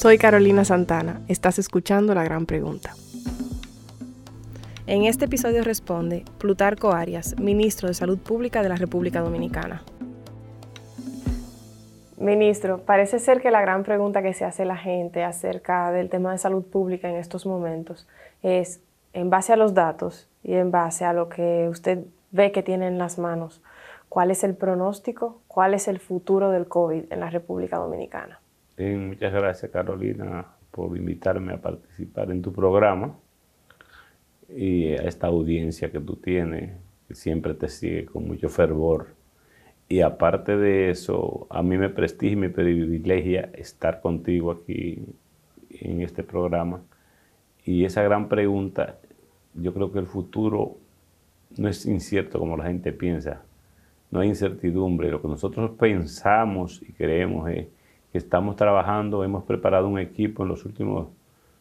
Soy Carolina Santana. Estás escuchando La Gran Pregunta. En este episodio responde Plutarco Arias, ministro de Salud Pública de la República Dominicana. Ministro, parece ser que la gran pregunta que se hace la gente acerca del tema de salud pública en estos momentos es, en base a los datos y en base a lo que usted ve que tiene en las manos, ¿cuál es el pronóstico? ¿Cuál es el futuro del COVID en la República Dominicana? Muchas gracias Carolina por invitarme a participar en tu programa y a esta audiencia que tú tienes, que siempre te sigue con mucho fervor. Y aparte de eso, a mí me prestigia y me privilegia estar contigo aquí en este programa. Y esa gran pregunta, yo creo que el futuro no es incierto como la gente piensa. No hay incertidumbre. Lo que nosotros pensamos y creemos es estamos trabajando, hemos preparado un equipo en los últimos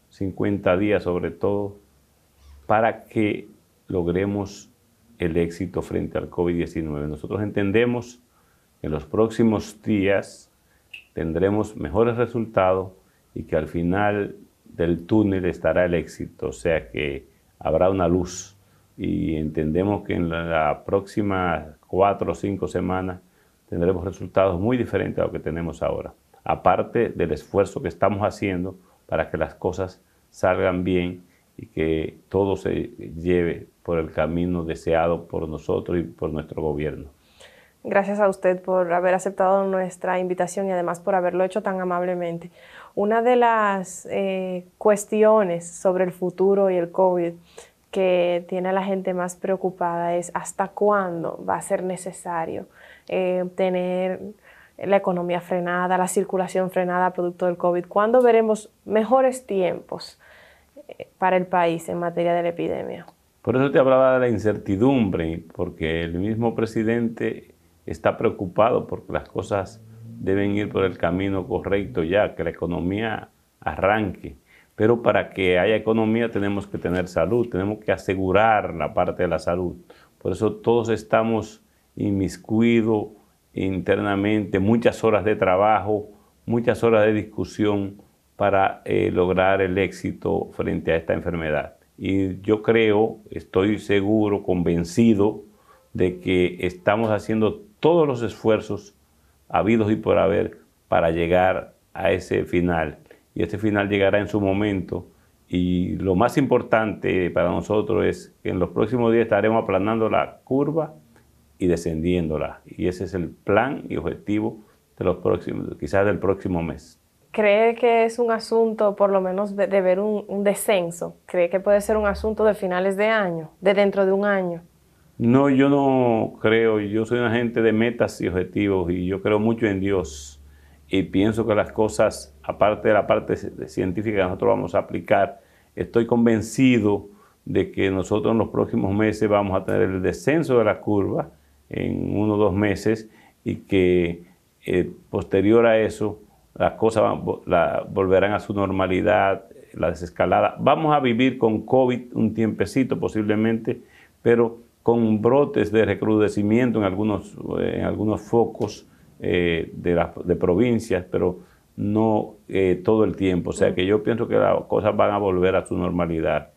50 días sobre todo para que logremos el éxito frente al COVID-19. Nosotros entendemos que en los próximos días tendremos mejores resultados y que al final del túnel estará el éxito, o sea que habrá una luz y entendemos que en las próximas cuatro o cinco semanas tendremos resultados muy diferentes a lo que tenemos ahora aparte del esfuerzo que estamos haciendo para que las cosas salgan bien y que todo se lleve por el camino deseado por nosotros y por nuestro gobierno. Gracias a usted por haber aceptado nuestra invitación y además por haberlo hecho tan amablemente. Una de las eh, cuestiones sobre el futuro y el COVID que tiene a la gente más preocupada es hasta cuándo va a ser necesario eh, tener la economía frenada, la circulación frenada producto del COVID. ¿Cuándo veremos mejores tiempos eh, para el país en materia de la epidemia? Por eso te hablaba de la incertidumbre, porque el mismo presidente está preocupado porque las cosas deben ir por el camino correcto ya, que la economía arranque. Pero para que haya economía tenemos que tener salud, tenemos que asegurar la parte de la salud. Por eso todos estamos inmiscuidos internamente, muchas horas de trabajo, muchas horas de discusión para eh, lograr el éxito frente a esta enfermedad. Y yo creo, estoy seguro, convencido de que estamos haciendo todos los esfuerzos habidos y por haber para llegar a ese final. Y ese final llegará en su momento. Y lo más importante para nosotros es que en los próximos días estaremos aplanando la curva y descendiéndola. Y ese es el plan y objetivo de los próximos, quizás del próximo mes. ¿Cree que es un asunto, por lo menos, de, ver un, descenso? ¿Cree que puede ser un asunto de finales de año, de dentro de un año? No, yo no creo. Yo soy una gente de metas y objetivos y yo creo mucho en Dios. Y pienso que las cosas, aparte de la parte científica que nosotros vamos a aplicar, estoy convencido de que nosotros en los próximos meses vamos a tener el descenso de la curva en uno o dos meses y que eh, posterior a eso las cosas volverán a su normalidad, la desescalada. Vamos a vivir con COVID un tiempecito posiblemente, pero con brotes de recrudecimiento en algunos, en algunos focos eh, de, de provincias, pero no eh, todo el tiempo. O sea que yo pienso que las cosas van a volver a su normalidad.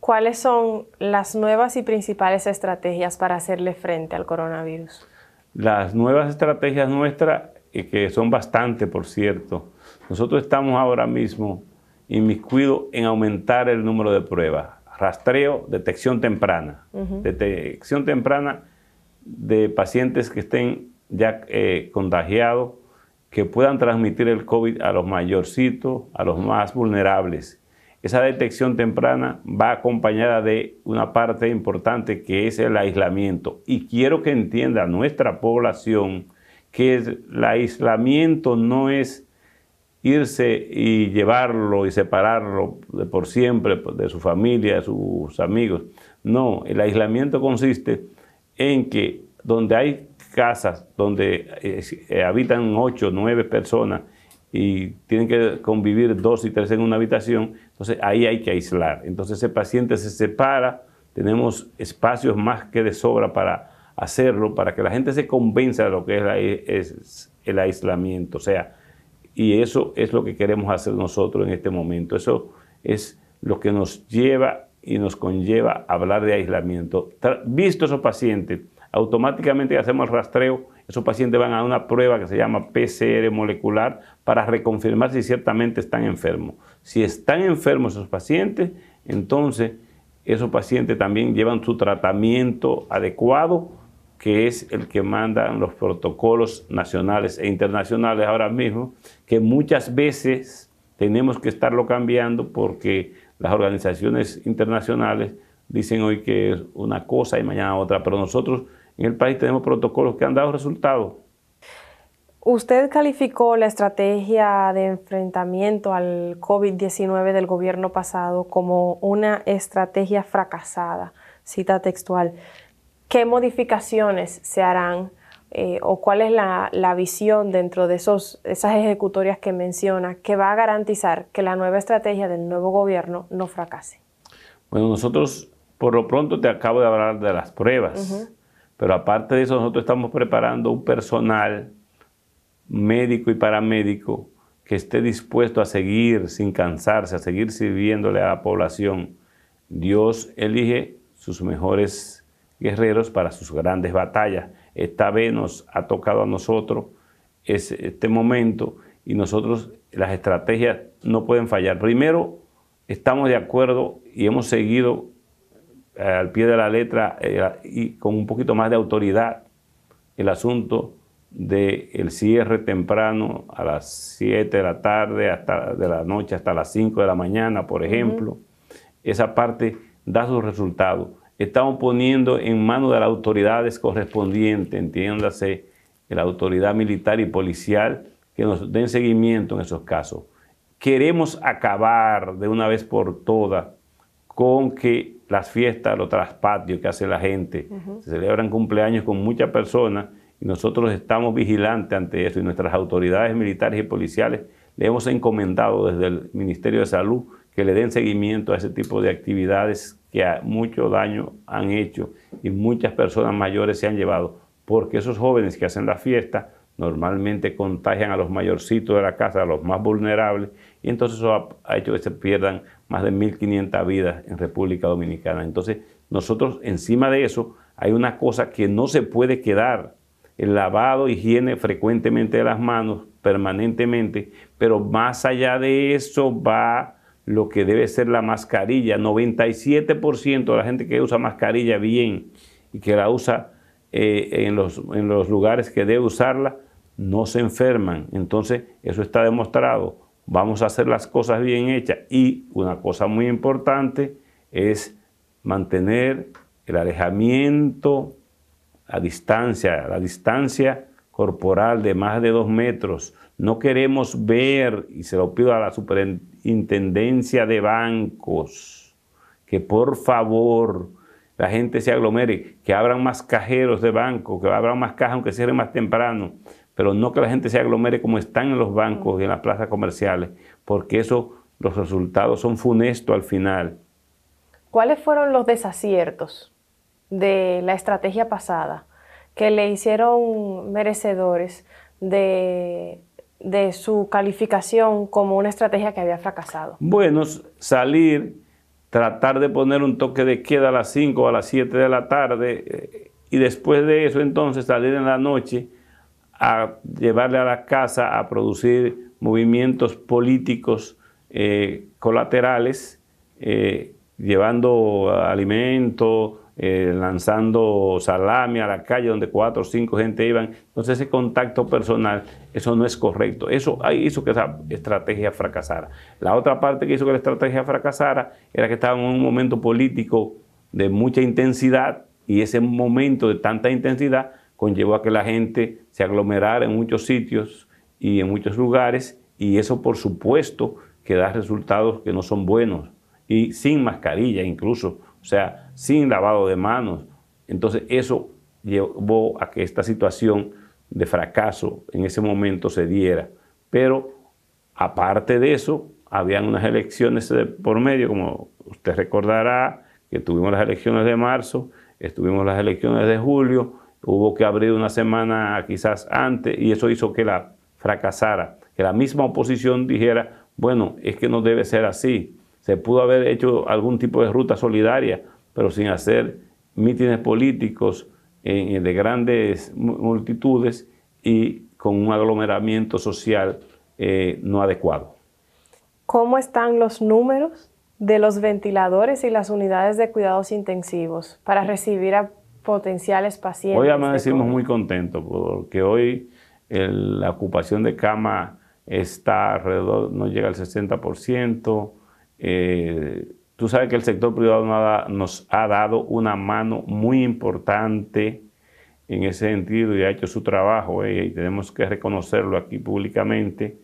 ¿Cuáles son las nuevas y principales estrategias para hacerle frente al coronavirus? Las nuevas estrategias nuestras, que son bastante, por cierto, nosotros estamos ahora mismo inmiscuidos en aumentar el número de pruebas. Rastreo, detección temprana. Detección temprana de pacientes que estén ya eh, contagiados, que puedan transmitir el COVID a los mayorcitos, a los más vulnerables esa detección temprana va acompañada de una parte importante que es el aislamiento. Y quiero que entienda nuestra población que el aislamiento no es irse y llevarlo y separarlo de por siempre de su familia, de sus amigos. No, el aislamiento consiste en que donde hay casas donde eh, habitan ocho, nueve personas y tienen que convivir dos y tres en una habitación, entonces ahí hay que aislar. Entonces ese paciente se separa, tenemos espacios más que de sobra para hacerlo, para que la gente se convenza de lo que es, el aislamiento. O sea, Y eso es lo que queremos hacer nosotros en este momento. Eso es lo que nos lleva y nos conlleva hablar de aislamiento. Visto esos pacientes, automáticamente hacemos el rastreo, esos pacientes van a una prueba que se llama PCR molecular para reconfirmar si ciertamente están enfermos. Si están enfermos esos pacientes, entonces esos pacientes también llevan su tratamiento adecuado, que es el que mandan los protocolos nacionales e internacionales ahora mismo, que muchas veces tenemos que estarlo cambiando porque las organizaciones internacionales dicen hoy que es una cosa y mañana otra, pero nosotros en el país tenemos protocolos que han dado resultados. Usted calificó la estrategia de enfrentamiento al COVID-19 del gobierno pasado como una estrategia fracasada, cita textual. ¿Qué modificaciones se harán eh, o cuál es la, visión dentro de esos, esas ejecutorias que menciona que va a garantizar que la nueva estrategia del nuevo gobierno no fracase? Bueno, nosotros por lo pronto te acabo de hablar de las pruebas, pero aparte de eso nosotros estamos preparando un personal médico y paramédico que esté dispuesto a seguir sin cansarse, a seguir sirviéndole a la población. Dios elige sus mejores guerreros para sus grandes batallas esta vez nos ha tocado a nosotros este momento y nosotros las estrategias no pueden fallar. Primero, estamos de acuerdo y hemos seguido eh, al pie de la letra eh, y con un poquito más de autoridad el asunto del cierre temprano a las 7 de la tarde, hasta de la noche hasta las 5 de la mañana, por ejemplo. Esa parte da sus resultados estamos poniendo en manos de las autoridades correspondientes, entiéndase, la autoridad militar y policial, que nos den seguimiento en esos casos. Queremos acabar de una vez por todas con que las fiestas, los traspatios que hace la gente, se celebran cumpleaños con muchas personas y nosotros estamos vigilantes ante eso. Y nuestras autoridades militares y policiales le hemos encomendado desde el Ministerio de Salud que le den seguimiento a ese tipo de actividades que mucho daño han hecho y muchas personas mayores se han llevado, porque esos jóvenes que hacen la fiesta normalmente contagian a los mayorcitos de la casa, a los más vulnerables, y entonces eso ha, hecho que se pierdan más de 1.500 vidas en República Dominicana. Entonces, nosotros encima de eso hay una cosa que no se puede quedar, el lavado, higiene frecuentemente de las manos, permanentemente, pero más allá de eso va lo que debe ser la mascarilla. 97% de la gente que usa mascarilla bien y que la usa eh, en, los, en los lugares que debe usarla, no se enferman. Entonces, eso está demostrado. Vamos a hacer las cosas bien hechas. Y una cosa muy importante es mantener el alejamiento, a distancia, la distancia corporal de más de dos metros. No queremos ver, y se lo pido a la superintendencia de bancos, que por favor la gente se aglomere, que abran más cajeros de banco, que abran más cajas aunque cierren más temprano, pero no que la gente se aglomere como están en los bancos y en las plazas comerciales, porque eso, los resultados son funestos al final. ¿Cuáles fueron los desaciertos de la estrategia pasada? que le hicieron merecedores de, su calificación como una estrategia que había fracasado? Bueno, salir, tratar de poner un toque de queda a las 5 o a las 7 de la tarde eh, y después de eso entonces salir en la noche a llevarle a la casa a producir movimientos políticos eh, colaterales, eh, llevando alimentos, eh, lanzando salami a la calle donde cuatro o cinco gente iban. Entonces ese contacto personal, eso no es correcto. Eso hizo que esa estrategia fracasara. La otra parte que hizo que la estrategia fracasara era que estaba en un momento político de mucha intensidad y ese momento de tanta intensidad conllevó a que la gente se aglomerara en muchos sitios y en muchos lugares y eso por supuesto que da resultados que no son buenos y sin mascarilla incluso o sea, sin lavado de manos. Entonces eso llevó a que esta situación de fracaso en ese momento se diera. Pero aparte de eso, habían unas elecciones por medio, como usted recordará, que tuvimos las elecciones de marzo, estuvimos las elecciones de julio, hubo que abrir una semana quizás antes y eso hizo que la fracasara, que la misma oposición dijera, bueno, es que no debe ser así. Se pudo haber hecho algún tipo de ruta solidaria, pero sin hacer mítines políticos de grandes multitudes y con un aglomeramiento social eh, no adecuado. ¿Cómo están los números de los ventiladores y las unidades de cuidados intensivos para recibir a potenciales pacientes? Hoy amanecimos muy contentos porque hoy la ocupación de cama está alrededor, no llega al 60%. Eh, tú sabes que el sector privado nos ha dado una mano muy importante en ese sentido y ha hecho su trabajo eh, y tenemos que reconocerlo aquí públicamente.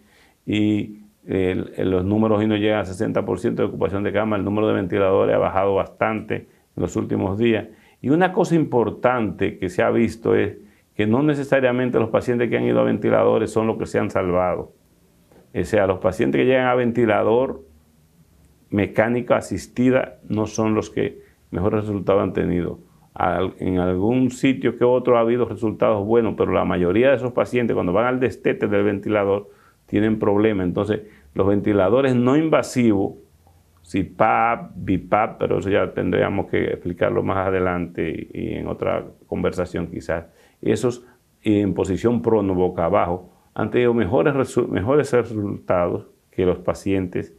Y los números hoy no llegan al 60% de ocupación de cama, el número de ventiladores ha bajado bastante en los últimos días. Y una cosa importante que se ha visto es que no necesariamente los pacientes que han ido a ventiladores son los que se han salvado. O sea, los pacientes que llegan a ventilador mecánica asistida no son los que mejores resultados han tenido. En algún sitio que otro ha habido resultados buenos, pero la mayoría de esos pacientes cuando van al destete del ventilador tienen problemas. Entonces, los ventiladores no invasivos, CPAP, BIPAP, pero eso ya tendríamos que explicarlo más adelante y en otra conversación quizás. Esos en posición prono, boca abajo, han tenido mejores, mejores resultados que los pacientes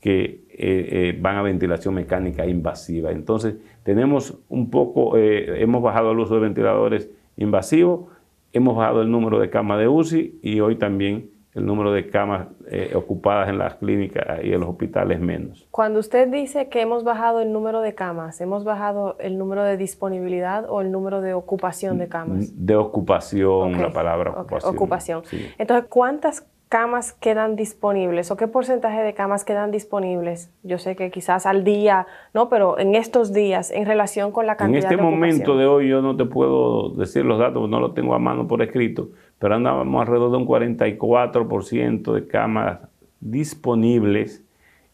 que eh, eh, van a ventilación mecánica invasiva. Entonces, tenemos un poco, eh, hemos bajado el uso de ventiladores invasivos, hemos bajado el número de camas de UCI y hoy también el número de camas ocupadas en las clínicas y en los hospitales menos. Cuando usted dice que hemos bajado el número de camas, ¿hemos bajado el número de disponibilidad o el número de ocupación de camas? De ocupación, la palabra ocupación. Ocupación. Entonces, ¿cuántas camas quedan disponibles o qué porcentaje de camas quedan disponibles? Yo sé que quizás al día, ¿no? Pero en estos días, en relación con la cantidad En este momento de hoy yo no te puedo decir los datos, no los tengo a mano por escrito, pero andábamos alrededor de un 44% de camas disponibles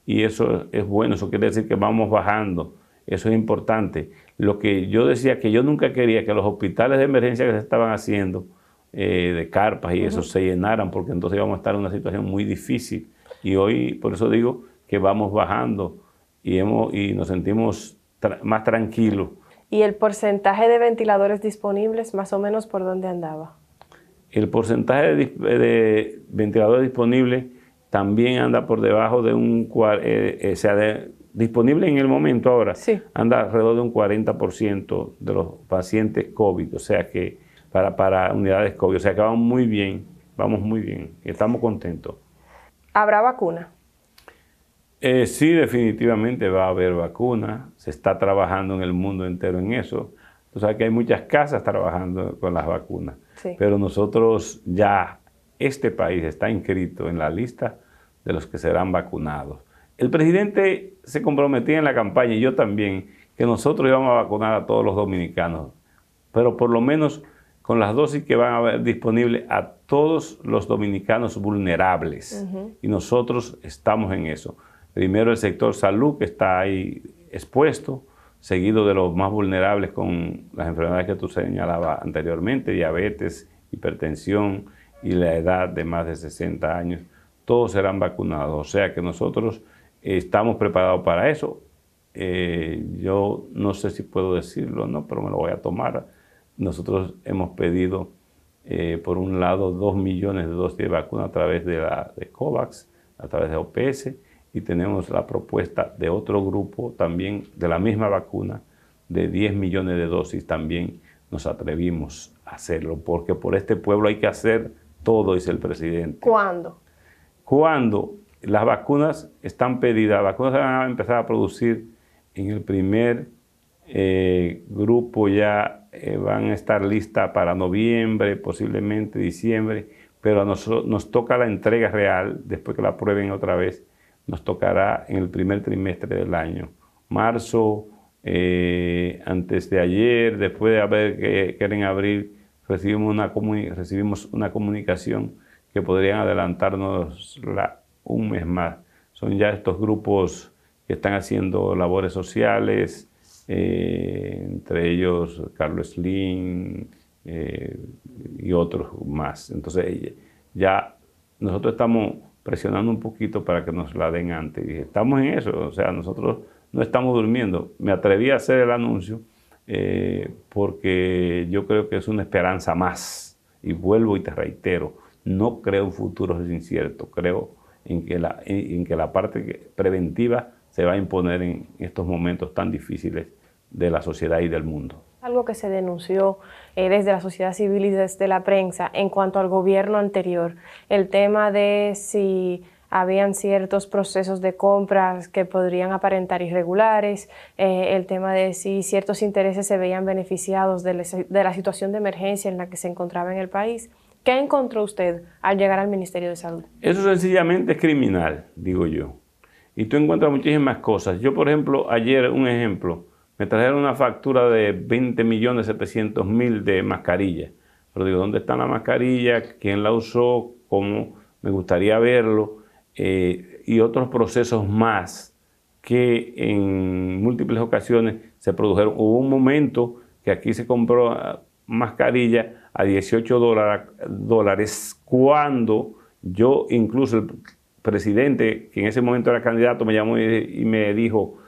y eso es bueno, eso quiere decir que vamos bajando, eso es importante. Lo que yo decía que yo nunca quería que los hospitales de emergencia que se estaban haciendo, eh, de carpas y eso se llenaran, porque entonces íbamos a estar en una situación muy difícil. Y hoy, por eso digo que vamos bajando y, hemos, y nos sentimos más tranquilos. ¿Y el porcentaje de ventiladores disponibles, más o menos, por dónde andaba? El porcentaje de, ventiladores disponibles también anda por debajo de un... Eh, eh, sea, de, disponible en el momento ahora, anda alrededor de un 40% de los pacientes COVID. O sea que para, para unidades COVID. O sea que vamos muy bien, vamos muy bien, estamos contentos. ¿Habrá vacuna? Eh, sí, definitivamente va a haber vacuna. Se está trabajando en el mundo entero en eso. O sea que hay muchas casas trabajando con las vacunas. Pero nosotros ya, este país está inscrito en la lista de los que serán vacunados. El presidente se comprometía en la campaña, y yo también, que nosotros íbamos a vacunar a todos los dominicanos. Pero por lo menos con las dosis que van a haber disponibles a todos los dominicanos vulnerables. Y nosotros estamos en eso. Primero el sector salud, que está ahí expuesto, seguido de los más vulnerables con las enfermedades que tú señalabas anteriormente, diabetes, hipertensión y la edad de más de 60 años. Todos serán vacunados. O sea que nosotros estamos preparados para eso. Eh, yo no sé si puedo decirlo, ¿no? pero me lo voy a tomar nosotros hemos pedido, eh, por un lado, dos millones de dosis de vacuna a través de, la, de COVAX, a través de OPS, y tenemos la propuesta de otro grupo también de la misma vacuna, de 10 millones de dosis también nos atrevimos a hacerlo, porque por este pueblo hay que hacer todo, dice el presidente. ¿Cuándo? Cuando las vacunas están pedidas, las vacunas se van a empezar a producir en el primer eh, grupo ya eh, van a estar listas para noviembre, posiblemente diciembre, pero a nosotros nos toca la entrega real, después que la prueben otra vez, nos tocará en el primer trimestre del año. Marzo, eh, antes de ayer, después de haber que, que en abril, recibimos una, recibimos una comunicación que podrían adelantarnos un mes más. Son ya estos grupos que están haciendo labores sociales, eh, entre ellos Carlos Slim eh, y otros más. Entonces ya nosotros estamos presionando un poquito para que nos la den antes. Y estamos en eso, o sea, nosotros no estamos durmiendo. Me atreví a hacer el anuncio eh, porque yo creo que es una esperanza más. Y vuelvo y te reitero, no creo en futuros inciertos, creo en que la, en que la parte preventiva se va a imponer en estos momentos tan difíciles de la sociedad y del mundo. Algo que se denunció eh, desde la sociedad civil y desde la prensa en cuanto al gobierno anterior, el tema de si habían ciertos procesos de compras que podrían aparentar irregulares, eh, el tema de si ciertos intereses se veían beneficiados de, de la situación de emergencia en la que se encontraba en el país. ¿Qué encontró usted al llegar al Ministerio de Salud? Eso sencillamente es criminal, digo yo. Y tú encuentras muchísimas cosas. Yo, por ejemplo, ayer, un ejemplo, me trajeron una factura de 20 millones 700 mil de mascarillas. Pero digo, ¿dónde está la mascarilla? ¿Quién la usó? ¿Cómo? Me gustaría verlo. Eh, y otros procesos más que en múltiples ocasiones se produjeron. Hubo un momento que aquí se compró ah, mascarilla a 18 dólares cuando yo, incluso el presidente, que en ese momento era candidato, me llamó y me dijo,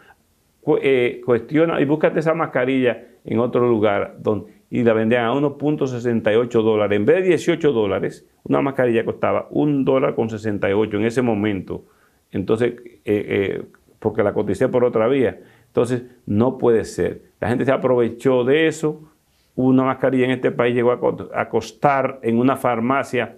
eh, cuestiona y búscate esa mascarilla en otro lugar donde, y la vendían a 1.68 dólares. En vez de 18 dólares, una mascarilla costaba 1 dólar con 68 en ese momento. Entonces, eh, eh, porque la coticé por otra vía. Entonces, no puede ser. La gente se aprovechó de eso. Una mascarilla en este país llegó a costar en una farmacia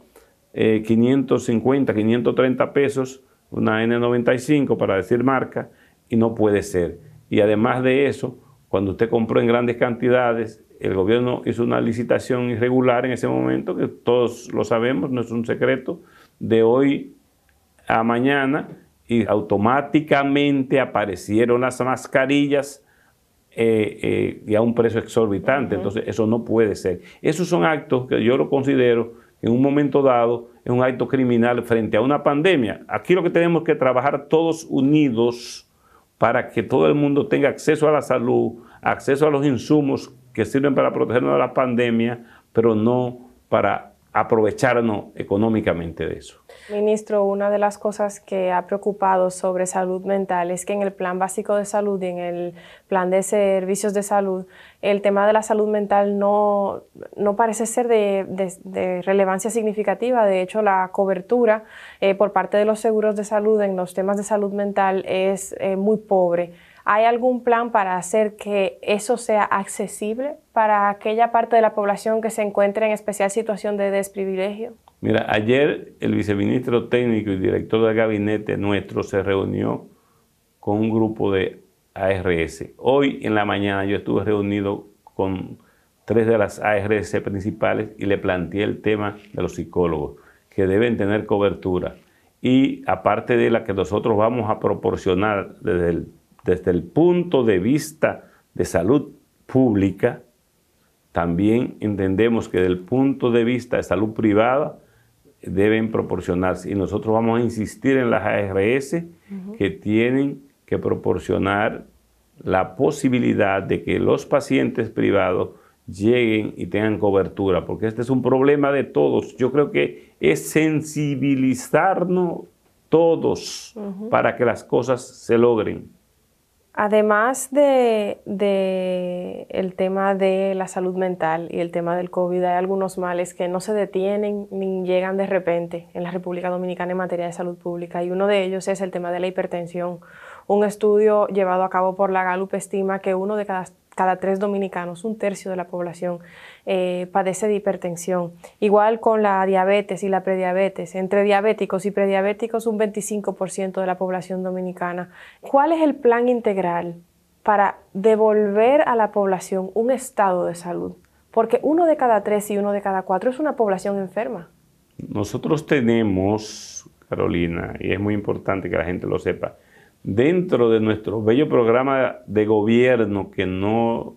550, 530 pesos, una N95 para decir marca, y no puede ser. Y además de eso, cuando usted compró en grandes cantidades, el gobierno hizo una licitación irregular en ese momento, que todos lo sabemos, no es un secreto, de hoy a mañana y automáticamente aparecieron las mascarillas eh, eh, y a un precio exorbitante. Entonces, eso no puede ser. Esos son actos que yo lo considero en un momento dado es un acto criminal frente a una pandemia. Aquí lo que tenemos que trabajar todos unidos para que todo el mundo tenga acceso a la salud, acceso a los insumos que sirven para protegernos de la pandemia, pero no para aprovecharnos económicamente de eso. Ministro, una de las cosas que ha preocupado sobre salud mental es que en el plan básico de salud y en el plan de servicios de salud, el tema de la salud mental no, no parece ser de, relevancia significativa. De hecho, la cobertura eh, por parte de los seguros de salud en los temas de salud mental es eh, muy pobre. ¿Hay algún plan para hacer que eso sea accesible para aquella parte de la población que se encuentre en especial situación de desprivilegio? Mira, ayer el viceministro técnico y director del gabinete nuestro se reunió con un grupo de ARS. Hoy en la mañana yo estuve reunido con tres de las ARS principales y le planteé el tema de los psicólogos, que deben tener cobertura. Y aparte de la que nosotros vamos a proporcionar desde el desde el punto de vista de salud pública, también entendemos que desde el punto de vista de salud privada deben proporcionarse. Y nosotros vamos a insistir en las ARS que tienen que proporcionar la posibilidad de que los pacientes privados lleguen y tengan cobertura, porque este es un problema de todos. Yo creo que es sensibilizarnos todos para que las cosas se logren. Además de, el tema de la salud mental y el tema del COVID, hay algunos males que no se detienen ni llegan de repente en la República Dominicana en materia de salud pública y uno de ellos es el tema de la hipertensión. Un estudio llevado a cabo por la Galup estima que uno de cada cada tres dominicanos, un tercio de la población, eh, padece de hipertensión. Igual con la diabetes y la prediabetes. Entre diabéticos y prediabéticos, un 25% de la población dominicana. ¿Cuál es el plan integral para devolver a la población un estado de salud? Porque uno de cada tres y uno de cada cuatro es una población enferma. Nosotros tenemos, Carolina, y es muy importante que la gente lo sepa, dentro de nuestro bello programa de gobierno que no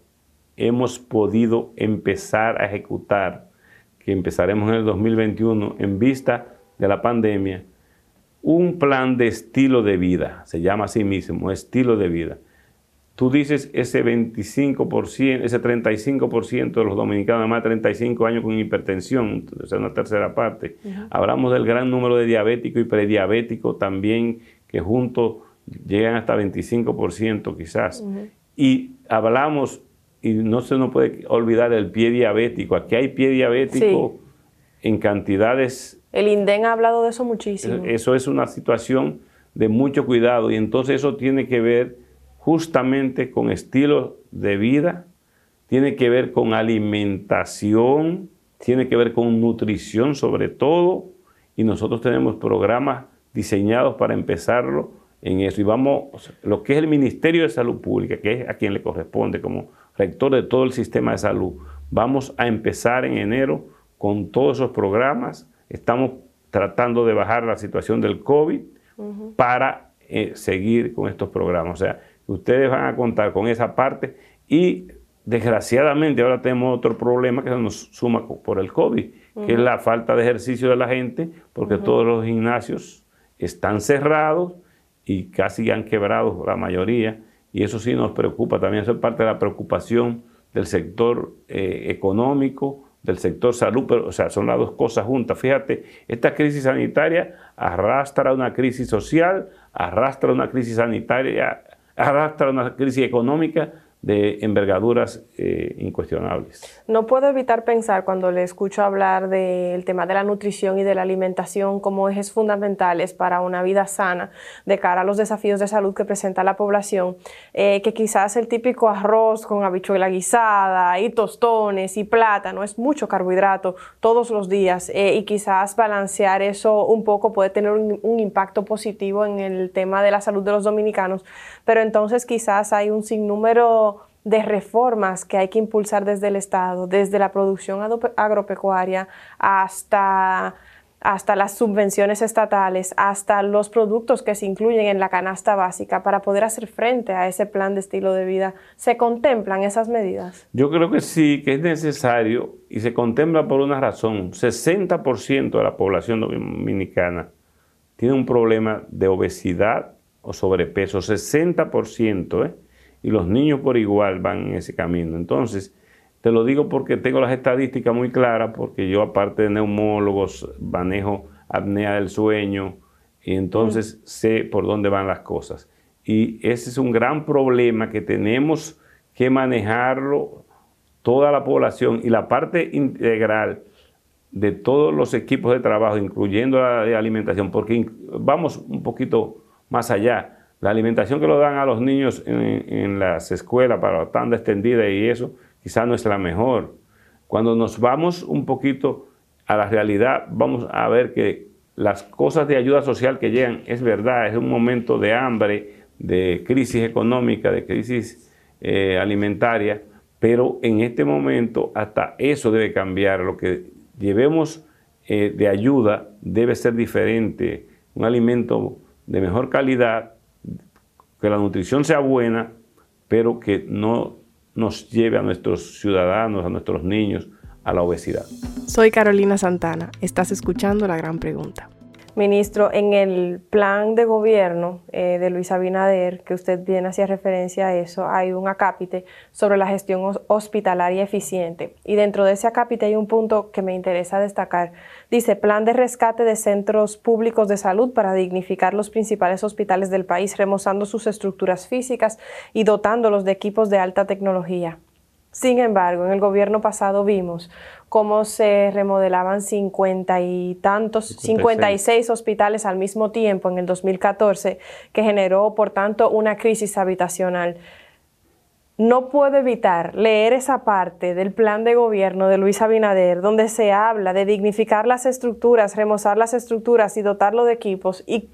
hemos podido empezar a ejecutar, que empezaremos en el 2021 en vista de la pandemia, un plan de estilo de vida, se llama así mismo, estilo de vida. tú dices ese 25%, ese 35% de los dominicanos, más de 35 años con hipertensión, o sea, una tercera parte. Hablamos del gran número de diabéticos y prediabéticos también, que juntos llegan hasta 25% quizás. Y hablamos, y no se nos puede olvidar el pie diabético. Aquí hay pie diabético en cantidades. El INDEN ha hablado de eso muchísimo. Eso es una situación de mucho cuidado y entonces eso tiene que ver justamente con estilo de vida, tiene que ver con alimentación, tiene que ver con nutrición sobre todo, y nosotros tenemos programas diseñados para empezarlo en eso. Y vamos, lo que es el Ministerio de Salud Pública, que es a quien le corresponde como rector de todo el sistema de salud, vamos a empezar en enero con todos esos programas. Estamos tratando de bajar la situación del COVID para eh, seguir con estos programas. O sea, ustedes van a contar con esa parte y desgraciadamente ahora tenemos otro problema que se nos suma por el COVID, que es la falta de ejercicio de la gente, porque todos los gimnasios están cerrados y casi han quebrado la mayoría, y eso sí nos preocupa, también eso es parte de la preocupación del sector eh, económico, del sector salud, pero, o sea, son las dos cosas juntas. Fíjate, esta crisis sanitaria arrastra una crisis social, arrastra una crisis sanitaria arrastra una crisis económica de envergaduras eh, incuestionables. No puedo evitar pensar cuando le escucho hablar del tema de la nutrición y de la alimentación como ejes fundamentales para una vida sana de cara a los desafíos de salud que presenta la población, eh, que quizás el típico arroz con habichuela guisada y tostones y plátano es mucho carbohidrato todos los días eh, y quizás balancear eso un poco puede tener un, un impacto positivo en el tema de la salud de los dominicanos, pero entonces quizás hay un sinnúmero de reformas que hay que impulsar desde el Estado, desde la producción agropecuaria hasta, hasta las subvenciones estatales, hasta los productos que se incluyen en la canasta básica para poder hacer frente a ese plan de estilo de vida. ¿Se contemplan esas medidas? Yo creo que sí, que es necesario y se contempla por una razón. 60% de la población dominicana tiene un problema de obesidad o sobrepeso, 60%, ¿eh? Y los niños por igual van en ese camino. Entonces, te lo digo porque tengo las estadísticas muy claras, porque yo aparte de neumólogos manejo apnea del sueño y entonces sé por dónde van las cosas. Y ese es un gran problema que tenemos que manejarlo toda la población y la parte integral de todos los equipos de trabajo, incluyendo la de alimentación, porque vamos un poquito más allá la alimentación que lo dan a los niños en, las escuelas para tanda extendida y eso, quizás no es la mejor. Cuando nos vamos un poquito a la realidad, vamos a ver que las cosas de ayuda social que llegan, es verdad, es un momento de hambre, de crisis económica, de crisis eh, alimentaria, pero en este momento hasta eso debe cambiar. Lo que llevemos eh, de ayuda debe ser diferente, un alimento de mejor calidad, que la nutrición sea buena, pero que no nos lleve a nuestros ciudadanos, a nuestros niños, a la obesidad. Soy Carolina Santana, estás escuchando la gran pregunta. Ministro, en el plan de gobierno eh, de Luis Abinader, que usted bien hacía referencia a eso, hay un acápite sobre la gestión hospitalaria eficiente. Y dentro de ese acápite hay un punto que me interesa destacar. Dice, plan de rescate de centros públicos de salud para dignificar los principales hospitales del país, remozando sus estructuras físicas y dotándolos de equipos de alta tecnología. Sin embargo, en el gobierno pasado vimos cómo se remodelaban cincuenta y tantos, 56 hospitales al mismo tiempo en el 2014, que generó, por tanto, una crisis habitacional. No puedo evitar leer esa parte del plan de gobierno de Luis Abinader, donde se habla de dignificar las estructuras, remozar las estructuras y dotarlo de equipos, y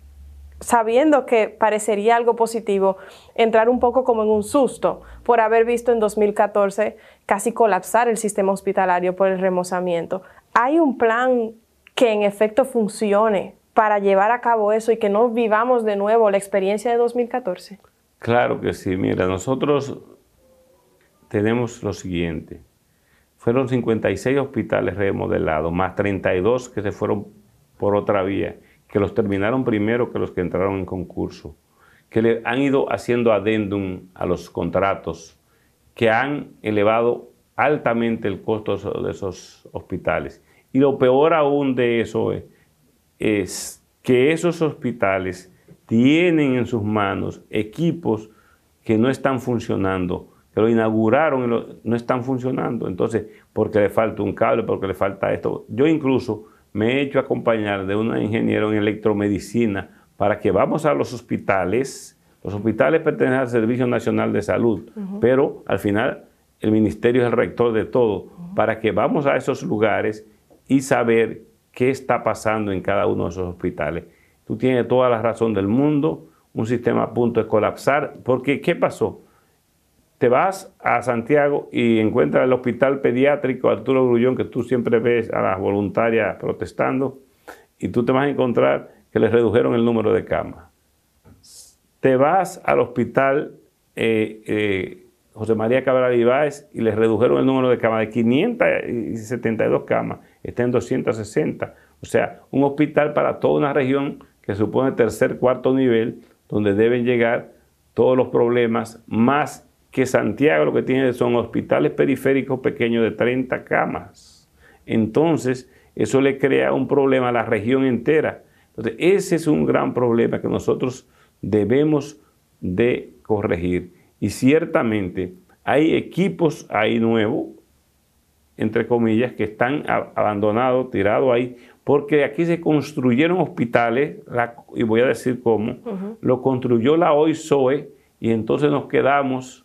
sabiendo que parecería algo positivo, entrar un poco como en un susto por haber visto en 2014 casi colapsar el sistema hospitalario por el remozamiento. ¿Hay un plan que en efecto funcione para llevar a cabo eso y que no vivamos de nuevo la experiencia de 2014? Claro que sí. Mira, nosotros tenemos lo siguiente. Fueron 56 hospitales remodelados, más 32 que se fueron por otra vía que los terminaron primero que los que entraron en concurso, que le han ido haciendo adendum a los contratos, que han elevado altamente el costo de esos hospitales. Y lo peor aún de eso es, es que esos hospitales tienen en sus manos equipos que no están funcionando, que lo inauguraron y no están funcionando. Entonces, porque le falta un cable, porque le falta esto. Yo incluso me he hecho acompañar de un ingeniero en electromedicina para que vamos a los hospitales. Los hospitales pertenecen al Servicio Nacional de Salud, pero al final el ministerio es el rector de todo, para que vamos a esos lugares y saber qué está pasando en cada uno de esos hospitales. Tú tienes toda la razón del mundo, un sistema a punto de colapsar, porque ¿qué pasó? Te vas a Santiago y encuentras el hospital pediátrico Arturo Grullón, que tú siempre ves a las voluntarias protestando, y tú te vas a encontrar que les redujeron el número de camas. Te vas al hospital eh, eh, José María Cabral Ibáez y les redujeron el número de camas de 572 camas, está en 260. O sea, un hospital para toda una región que supone tercer, cuarto nivel, donde deben llegar todos los problemas, más que Santiago lo que tiene son hospitales periféricos pequeños de 30 camas. Entonces, eso le crea un problema a la región entera. Entonces, ese es un gran problema que nosotros debemos de corregir. Y ciertamente hay equipos ahí nuevos, entre comillas, que están abandonados, tirados ahí, porque aquí se construyeron hospitales, y voy a decir cómo, lo construyó la OISOE, y entonces nos quedamos,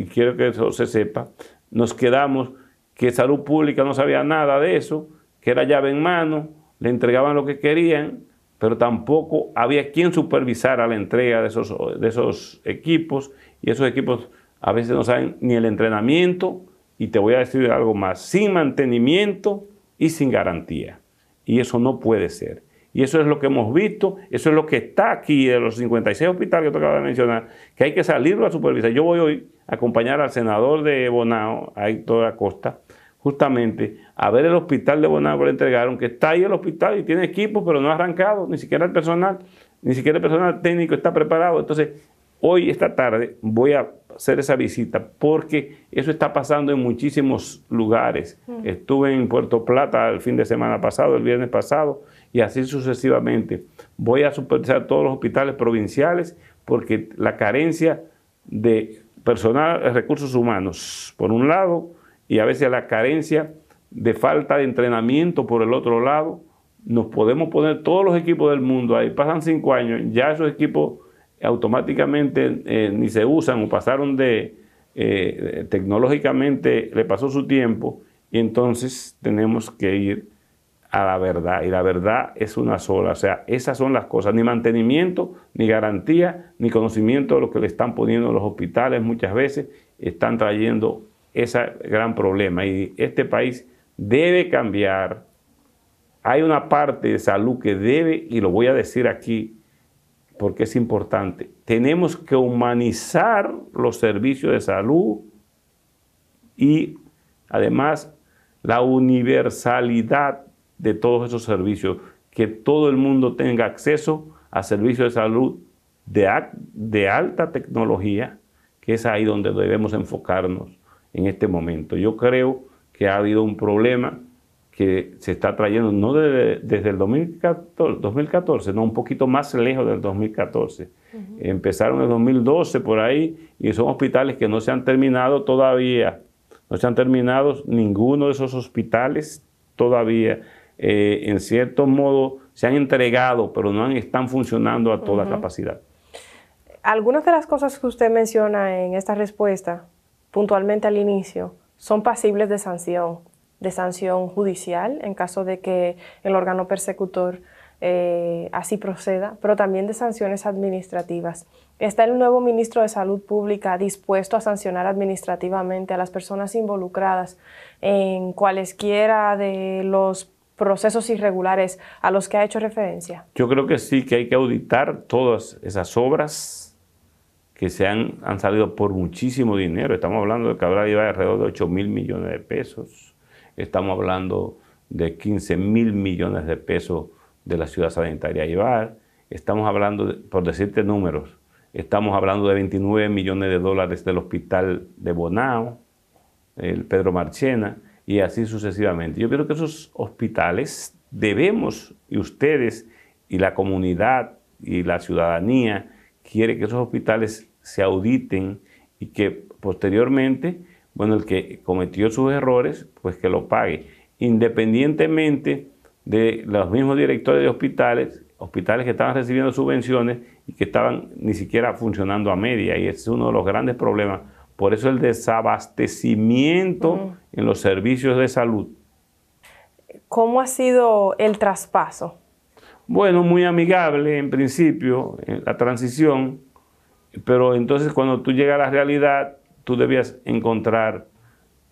y quiero que eso se sepa, nos quedamos que salud pública no sabía nada de eso, que era llave en mano, le entregaban lo que querían, pero tampoco había quien supervisara la entrega de esos, de esos equipos, y esos equipos a veces no saben ni el entrenamiento, y te voy a decir algo más, sin mantenimiento y sin garantía. Y eso no puede ser. Y eso es lo que hemos visto, eso es lo que está aquí de los 56 hospitales que te acabo de mencionar, que hay que salirlo a supervisar. Yo voy hoy a acompañar al senador de Bonao, a Héctor Acosta, justamente a ver el hospital de Bonao que le entregaron, que está ahí el hospital y tiene equipo, pero no ha arrancado, ni siquiera el personal, ni siquiera el personal técnico está preparado. Entonces, hoy, esta tarde, voy a hacer esa visita porque eso está pasando en muchísimos lugares. Mm. Estuve en Puerto Plata el fin de semana pasado, el viernes pasado, y así sucesivamente. Voy a supervisar todos los hospitales provinciales porque la carencia de personal, de recursos humanos, por un lado, y a veces la carencia de falta de entrenamiento por el otro lado, nos podemos poner todos los equipos del mundo ahí, pasan cinco años, ya esos equipos automáticamente eh, ni se usan o pasaron de, eh, tecnológicamente, le pasó su tiempo y entonces tenemos que ir a la verdad. Y la verdad es una sola. O sea, esas son las cosas. Ni mantenimiento, ni garantía, ni conocimiento de lo que le están poniendo los hospitales muchas veces están trayendo ese gran problema. Y este país debe cambiar. Hay una parte de salud que debe, y lo voy a decir aquí, porque es importante. Tenemos que humanizar los servicios de salud y además la universalidad de todos esos servicios, que todo el mundo tenga acceso a servicios de salud de, de alta tecnología, que es ahí donde debemos enfocarnos en este momento. Yo creo que ha habido un problema que se está trayendo no desde, el 2014, 2014, no, un poquito más lejos del 2014. Empezaron en el 2012 por ahí y son hospitales que no se han terminado todavía. No se han terminado ninguno de esos hospitales todavía. Eh, en cierto modo se han entregado, pero no están funcionando a toda capacidad. Algunas de las cosas que usted menciona en esta respuesta, puntualmente al inicio, son pasibles de sanción de sanción judicial en caso de que el órgano persecutor eh, así proceda, pero también de sanciones administrativas. ¿Está el nuevo ministro de Salud Pública dispuesto a sancionar administrativamente a las personas involucradas en cualesquiera de los procesos irregulares a los que ha hecho referencia? Yo creo que sí, que hay que auditar todas esas obras que se han, han salido por muchísimo dinero. Estamos hablando de que habrá alrededor de 8 mil millones de pesos Estamos hablando de 15 mil millones de pesos de la ciudad sanitaria Ibar. Estamos hablando, por decirte números, estamos hablando de 29 millones de dólares del hospital de Bonao, el Pedro Marchena, y así sucesivamente. Yo creo que esos hospitales debemos, y ustedes, y la comunidad, y la ciudadanía, quiere que esos hospitales se auditen y que posteriormente, bueno, el que cometió sus errores, pues que lo pague, independientemente de los mismos directores de hospitales, hospitales que estaban recibiendo subvenciones y que estaban ni siquiera funcionando a media, y ese es uno de los grandes problemas. Por eso el desabastecimiento en los servicios de salud. ¿Cómo ha sido el traspaso? Bueno, muy amigable en principio, en la transición, pero entonces cuando tú llegas a la realidad, tú debías encontrar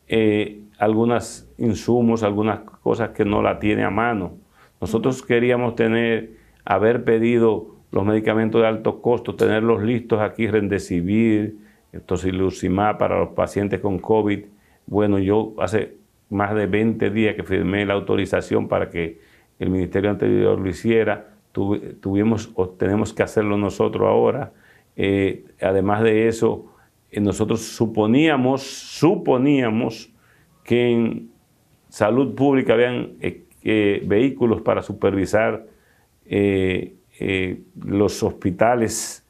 eh, algunos insumos, algunas cosas que no la tiene a mano. Nosotros queríamos tener, haber pedido los medicamentos de alto costo, tenerlos listos aquí, Rendecivir, Tocilizumab para los pacientes con COVID. Bueno, yo hace más de 20 días que firmé la autorización para que el Ministerio anterior lo hiciera. tuvimos, tenemos que hacerlo nosotros ahora. Eh, además de eso, eh, nosotros suponíamos, suponíamos que en salud pública habían eh, vehículos para supervisar los hospitales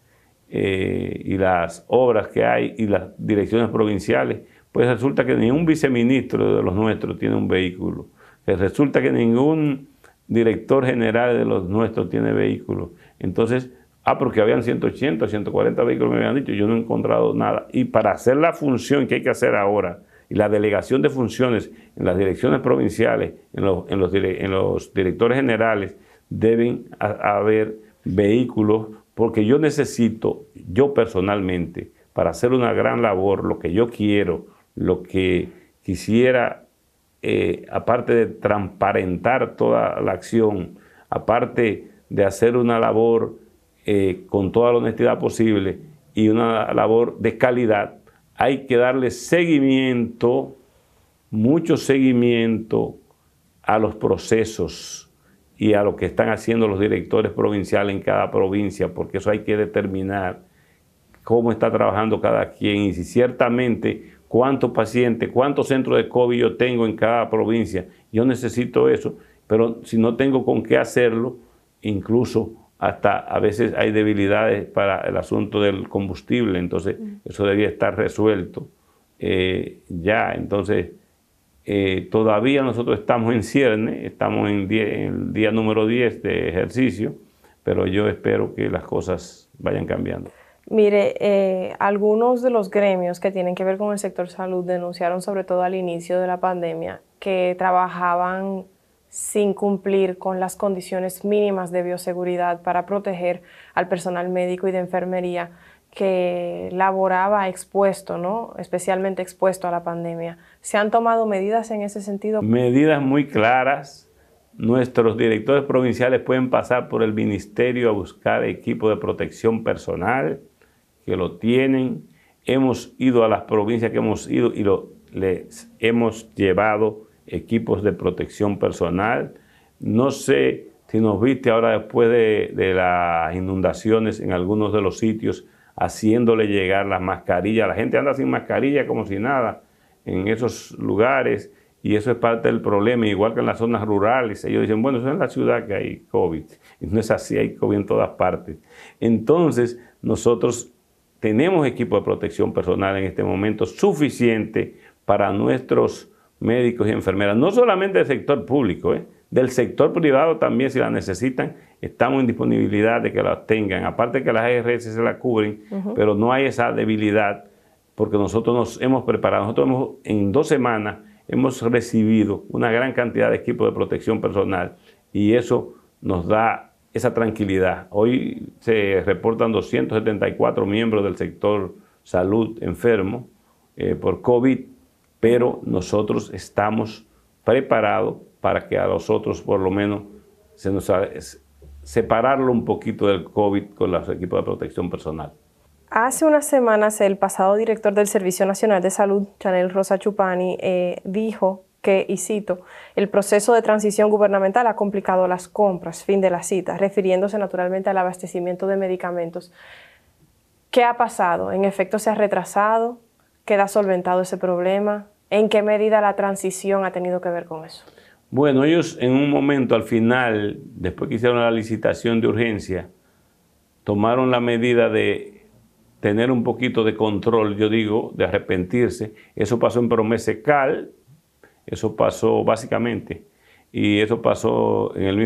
y las obras que hay y las direcciones provinciales. Pues resulta que ningún viceministro de los nuestros tiene un vehículo. Resulta que ningún director general de los nuestros tiene vehículo. Entonces, Ah, porque habían 180, 140 vehículos, me habían dicho, yo no he encontrado nada. Y para hacer la función que hay que hacer ahora, y la delegación de funciones en las direcciones provinciales, en los, en los, directores generales, deben haber vehículos, porque yo necesito, yo personalmente, para hacer una gran labor, lo que yo quiero, lo que quisiera, eh, aparte de transparentar toda la acción, aparte de hacer una labor eh, con toda la honestidad posible y una labor de calidad, hay que darle seguimiento, mucho seguimiento a los procesos y a lo que están haciendo los directores provinciales en cada provincia, porque eso hay que determinar cómo está trabajando cada quien y si ciertamente cuántos pacientes, cuántos centros de COVID yo tengo en cada provincia. Yo necesito eso, pero si no tengo con qué hacerlo, incluso hasta a veces hay debilidades para el asunto del combustible, entonces eso debía estar resuelto eh, ya. Entonces, eh, todavía nosotros estamos en cierne, estamos en, el día número 10 de ejercicio, pero yo espero que las cosas vayan cambiando. Mire, eh, algunos de los gremios que tienen que ver con el sector salud denunciaron sobre todo al inicio de la pandemia que trabajaban sin cumplir con las condiciones mínimas de bioseguridad para proteger al personal médico y de enfermería que laboraba expuesto, ¿no? especialmente expuesto a la pandemia. ¿Se han tomado medidas en ese sentido? Medidas muy claras. Nuestros directores provinciales pueden pasar por el ministerio a buscar equipo de protección personal, que lo tienen. Hemos ido a las provincias que hemos ido y les hemos llevado equipos de protección personal. No sé si nos viste ahora después de, las inundaciones en algunos de los sitios haciéndole llegar las mascarillas. La gente anda sin mascarilla como si nada en esos lugares y eso es parte del problema, igual que en las zonas rurales. Ellos dicen, bueno, eso es en la ciudad que hay COVID. Y no es así, hay COVID en todas partes. Entonces, nosotros tenemos equipo de protección personal en este momento suficiente para nuestros médicos y enfermeras, no solamente del sector público, ¿eh? Del sector privado también si la necesitan, estamos en disponibilidad de que las tengan, aparte que las ARS se la cubren, pero no hay esa debilidad porque nosotros nos hemos preparado, nosotros hemos, en dos semanas hemos recibido una gran cantidad de equipos de protección personal y eso nos da esa tranquilidad. Hoy se reportan 274 miembros del sector salud enfermos eh, por COVID pero nosotros estamos preparados para que a nosotros por lo menos se nos separarlo un poquito del COVID con los equipos de protección personal. Hace unas semanas el pasado director del Servicio Nacional de Salud, Chanel Rosa Chupani, eh, dijo que, y cito, el proceso de transición gubernamental ha complicado las compras, fin de la cita, refiriéndose naturalmente al abastecimiento de medicamentos. ¿Qué ha pasado? ¿En efecto se ha retrasado? ¿Queda solventado ese problema? ¿En qué medida la transición ha tenido que ver con eso? Bueno, ellos en un momento al final, después que hicieron la licitación de urgencia, tomaron la medida de tener un poquito de control, yo digo, de arrepentirse. Eso pasó en Promesecal, eso pasó básicamente, y eso pasó en el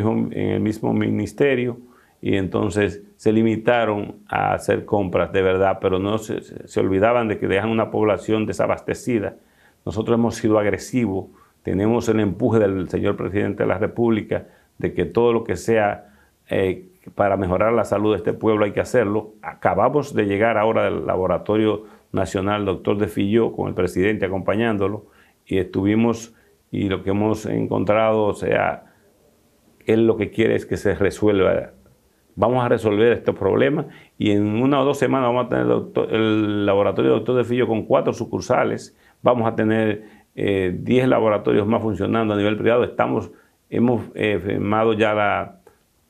mismo, ministerio, y entonces se limitaron a hacer compras de verdad, pero no se, se olvidaban de que dejan una población desabastecida. Nosotros hemos sido agresivos tenemos el empuje del señor presidente de la República de que todo lo que sea eh, para mejorar la salud de este pueblo hay que hacerlo. Acabamos de llegar ahora del Laboratorio Nacional Doctor de Filló con el presidente acompañándolo y estuvimos y lo que hemos encontrado, o sea, él lo que quiere es que se resuelva. Vamos a resolver este problema y en una o dos semanas vamos a tener el, el laboratorio Doctor de Fillo con cuatro sucursales. Vamos a tener 10 eh, laboratorios más funcionando a nivel privado. Estamos, hemos eh, firmado ya la,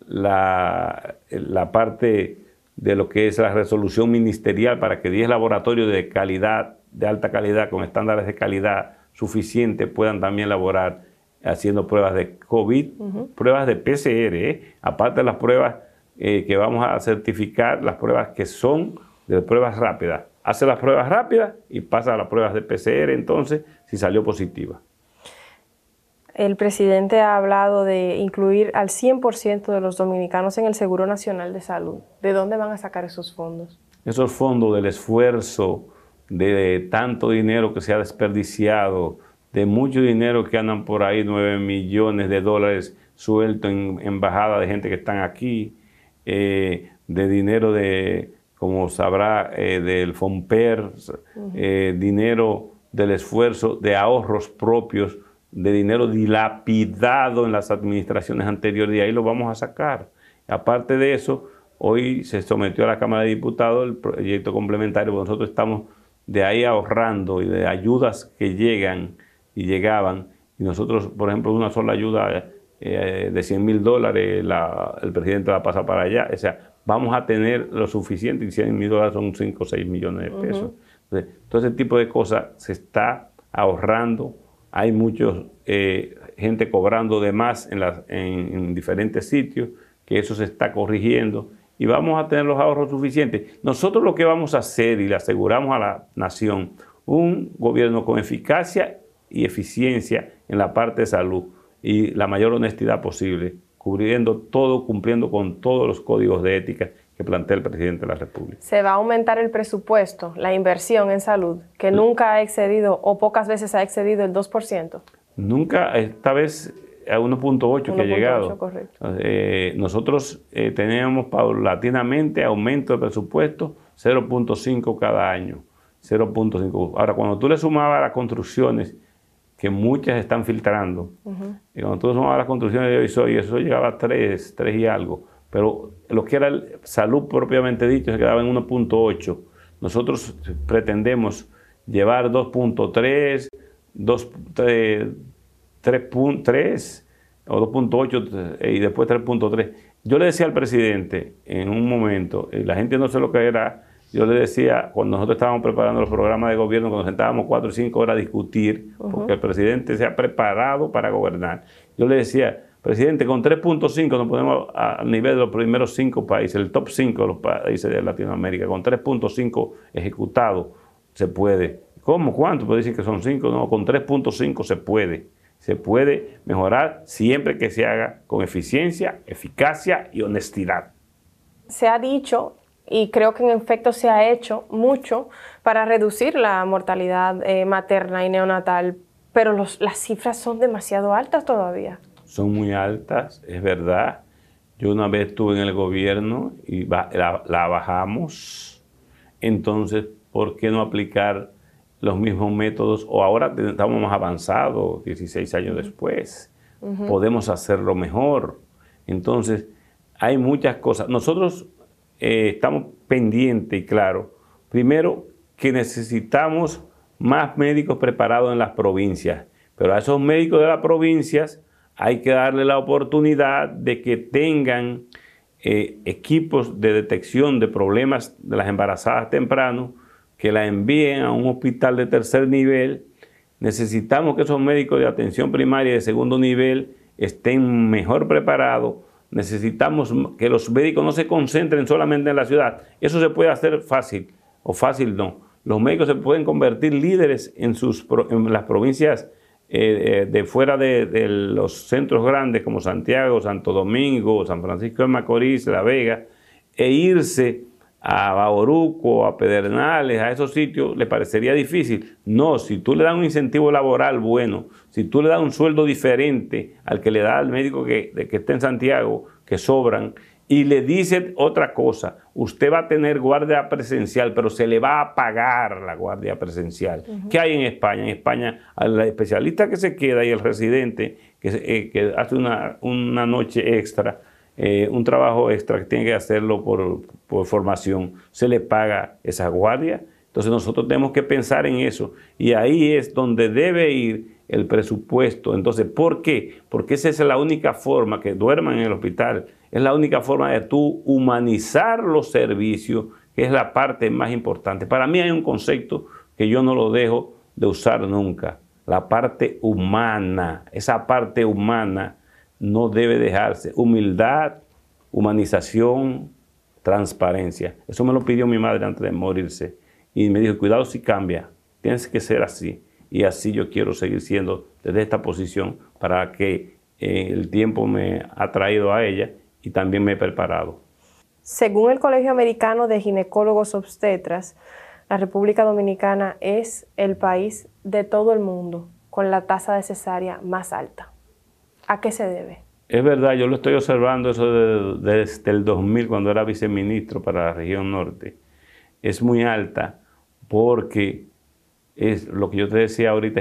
la, la, parte de lo que es la resolución ministerial para que 10 laboratorios de calidad, de alta calidad, con estándares de calidad suficientes, puedan también laborar haciendo pruebas de COVID, pruebas de PCR, ¿eh? aparte de las pruebas que vamos a certificar, las pruebas que son de pruebas rápidas hace las pruebas rápidas y pasa a las pruebas de PCR entonces si salió positiva. El presidente ha hablado de incluir al 100% de los dominicanos en el Seguro Nacional de Salud. ¿De dónde van a sacar esos fondos? Esos fondos del esfuerzo, de tanto dinero que se ha desperdiciado, de mucho dinero que andan por ahí, 9 millones de dólares sueltos en embajada de gente que están aquí, eh, de dinero de como sabrá, eh, del FOMPER, eh, dinero del esfuerzo, de ahorros propios, de dinero dilapidado en las administraciones anteriores, y ahí lo vamos a sacar. Aparte de eso, hoy se sometió a la Cámara de Diputados el proyecto complementario, nosotros estamos de ahí ahorrando y de ayudas que llegan y llegaban, y nosotros, por ejemplo, una sola ayuda eh, de 100 mil dólares, el presidente la pasa para allá, o sea, vamos a tener lo suficiente, y 100 mil dólares son 5 o 6 millones de pesos. Entonces, todo ese tipo de cosas se está ahorrando, hay mucha eh, gente cobrando de más en, en, diferentes sitios, que eso se está corrigiendo y vamos a tener los ahorros suficientes. Nosotros lo que vamos a hacer y le aseguramos a la nación, un gobierno con eficacia y eficiencia en la parte de salud y la mayor honestidad posible cubriendo todo, cumpliendo con todos los códigos de ética que plantea el presidente de la República. Se va a aumentar el presupuesto, la inversión en salud, que nunca ha excedido o pocas veces ha excedido el 2%. Nunca, esta vez a 1.8 que ha llegado. Correcto. Eh, nosotros eh, tenemos paulatinamente aumento de presupuesto 0.5 cada año. 0.5. Ahora, cuando tú le sumabas las construcciones que muchas están filtrando. Y cuando tú a las construcciones de hoy soy, eso llegaba a 3, 3 y algo. Pero lo que era salud propiamente dicho se quedaba en 1.8. Nosotros pretendemos llevar 2.3, 3.3 o 2.8 y después 3.3. Yo le decía al presidente en un momento, y la gente no sé lo que era yo le decía, cuando nosotros estábamos preparando los programas de gobierno, cuando sentábamos cuatro o cinco horas a discutir, porque el presidente se ha preparado para gobernar, yo le decía, presidente, con 3.5 nos ponemos al nivel de los primeros cinco países, el top 5 de los países de Latinoamérica, con 3.5 ejecutados se puede. ¿Cómo? ¿Cuánto? Pues dicen que son 5, no, con 3.5 se puede. Se puede mejorar siempre que se haga con eficiencia, eficacia y honestidad. Se ha dicho y creo que en efecto se ha hecho mucho para reducir la mortalidad eh, materna y neonatal, pero las cifras son demasiado altas todavía. Son muy altas, es verdad. Yo una vez estuve en el gobierno y la, bajamos. Entonces, ¿por qué no aplicar los mismos métodos? O ahora estamos más avanzados, 16 años después. Podemos hacerlo mejor. Entonces, hay muchas cosas. Nosotros eh, estamos pendientes y claro, primero que necesitamos más médicos preparados en las provincias, pero a esos médicos de las provincias hay que darle la oportunidad de que tengan eh, equipos de detección de problemas de las embarazadas temprano, que la envíen a un hospital de tercer nivel. Necesitamos que esos médicos de atención primaria y de segundo nivel estén mejor preparados. Necesitamos que los médicos no se concentren solamente en la ciudad. Eso se puede hacer fácil, o fácil no. Los médicos se pueden convertir líderes en, sus, en las provincias eh, de fuera de, los centros grandes como Santiago, Santo Domingo, San Francisco de Macorís, La Vega, e irse a Bauruco, a Pedernales, a esos sitios, le parecería difícil. No, si tú le das un incentivo laboral bueno, si tú le das un sueldo diferente al que le da al médico que, que está en Santiago, que sobran, y le dice otra cosa, usted va a tener guardia presencial, pero se le va a pagar la guardia presencial. ¿Qué hay en España? En España, al especialista que se queda y el residente que, eh, hace una, noche extra, eh, un trabajo extra que tiene que hacerlo por, por formación, se le paga esa guardia. Entonces nosotros tenemos que pensar en eso y ahí es donde debe ir el presupuesto. Entonces, ¿por qué? Porque esa es la única forma que duerman en el hospital es la única forma de tú humanizar los servicios, que es la parte más importante. Para mí hay un concepto que yo no lo dejo de usar nunca, la parte humana. Esa parte humana no debe dejarse. Humildad, humanización, transparencia. Eso me lo pidió mi madre antes de morirse. Y me dijo, cuidado si cambia, tienes que ser así. Y así yo quiero seguir siendo desde esta posición para que eh, el tiempo me ha traído a ella y también me he preparado. Según el Colegio Americano de Ginecólogos Obstetras, la República Dominicana es el país de todo el mundo con la tasa de cesárea más alta. ¿A qué se debe? Es verdad, yo lo estoy observando eso desde el 2000 cuando era viceministro para la región norte. Es muy alta porque es lo que yo te decía ahorita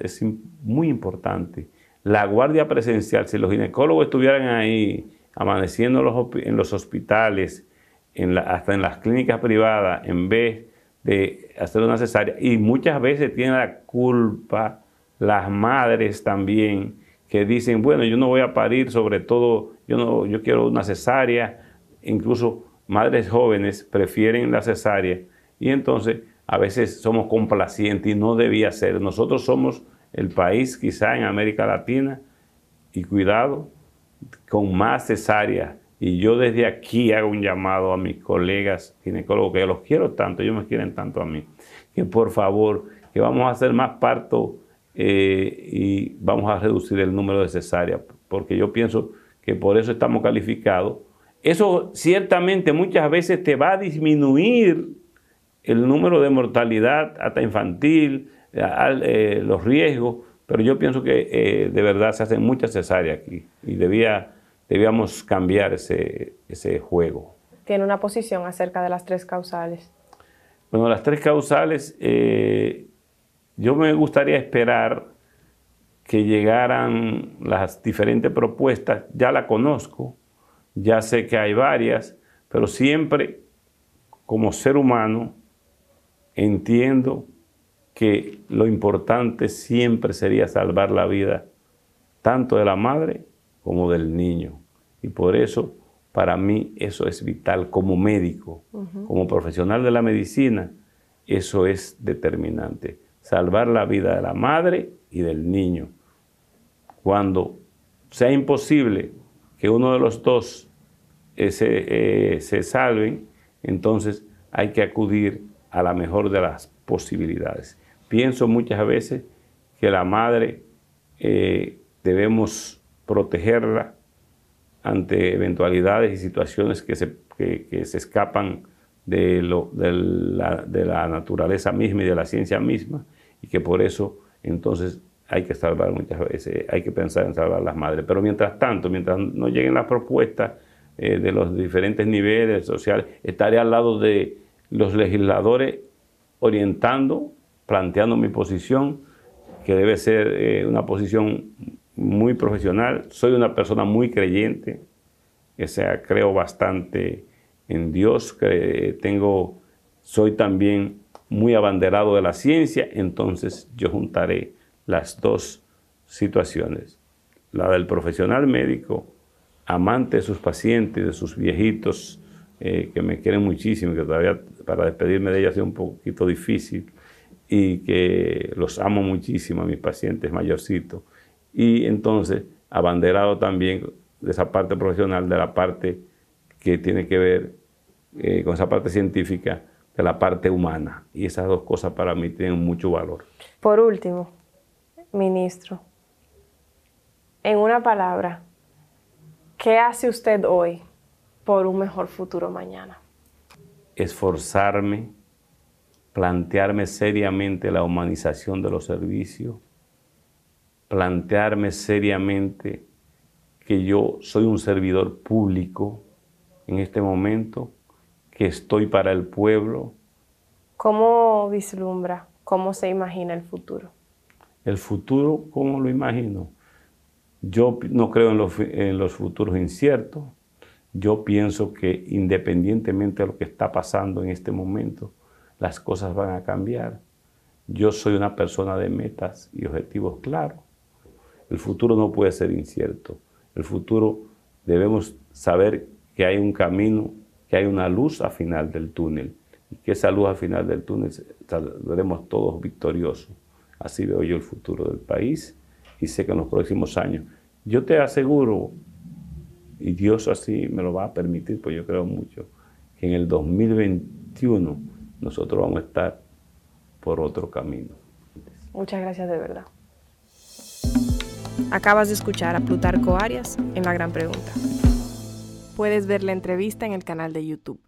es, muy importante. La guardia presencial, si los ginecólogos estuvieran ahí amaneciendo en los hospitales, hasta en las clínicas privadas, en vez de hacer una cesárea. Y muchas veces tienen la culpa las madres también, que dicen, bueno, yo no voy a parir, sobre todo, yo, no, yo quiero una cesárea. Incluso madres jóvenes prefieren la cesárea. Y entonces a veces somos complacientes y no debía ser. Nosotros somos el país quizá en América Latina, y cuidado, con más cesárea. Y yo desde aquí hago un llamado a mis colegas ginecólogos, que los quiero tanto, ellos me quieren tanto a mí, que por favor, que vamos a hacer más parto eh, y vamos a reducir el número de cesáreas, porque yo pienso que por eso estamos calificados. Eso ciertamente muchas veces te va a disminuir el número de mortalidad hasta infantil, eh, los riesgos, pero yo pienso que eh, de verdad se hacen muchas cesáreas aquí y debía, debíamos cambiar ese, ese juego. Tiene una posición acerca de las tres causales. Bueno, las tres causales, eh, yo me gustaría esperar que llegaran las diferentes propuestas. Ya la conozco, ya sé que hay varias, pero siempre como ser humano entiendo que lo importante siempre sería salvar la vida tanto de la madre como del niño. Y por eso, para mí, eso es vital como médico, como profesional de la medicina, eso es determinante. Salvar la vida de la madre y del niño. Cuando sea imposible que uno de los dos se, eh, se salven, entonces hay que acudir a la mejor de las posibilidades. Pienso muchas veces que la madre eh, debemos protegerla ante eventualidades y situaciones que se, se escapan de, lo, de, la, naturaleza misma y de la ciencia misma, y que por eso entonces hay que salvar muchas veces, hay que pensar en salvar las madres. Pero mientras tanto, mientras no lleguen las propuestas eh, de los diferentes niveles sociales, estaré al lado de los legisladores orientando planteando mi posición, que debe ser eh, una posición muy profesional. Soy una persona muy creyente, o sea, creo bastante en Dios, tengo, soy también muy abanderado de la ciencia, entonces yo juntaré las dos situaciones, la del profesional médico amante de sus pacientes, de sus viejitos, eh, que me quieren muchísimo, que todavía para despedirme de ellos sido un poquito difícil, y que los amo muchísimo a mis pacientes mayorcitos. Y entonces, abanderado también de esa parte profesional, de la parte que tiene que ver eh, con esa parte científica, de la parte humana. Y esas dos cosas para mí tienen mucho valor. Por último, ministro, en una palabra, ¿qué hace usted hoy por un mejor futuro mañana? Esforzarme, plantearme seriamente la humanización de los servicios, plantearme seriamente que yo soy un servidor público en este momento, que estoy para el pueblo. ¿Cómo vislumbra, cómo se imagina el futuro? El futuro, ¿cómo lo imagino? Yo no creo en los, en los futuros inciertos. Yo pienso que independientemente de lo que está pasando en este momento, las cosas van a cambiar. Yo soy una persona de metas y objetivos claros. El futuro no puede ser incierto. El futuro debemos saber que hay un camino, que hay una luz al final del túnel y que esa luz al final del túnel saldremos todos victoriosos. Así veo yo el futuro del país y sé que en los próximos años, yo te aseguro, y Dios así me lo va a permitir, pues yo creo mucho, que en el 2021 nosotros vamos a estar por otro camino. Muchas gracias de verdad. Acabas de escuchar a Plutarco Arias en La Gran Pregunta. Puedes ver la entrevista en el canal de YouTube.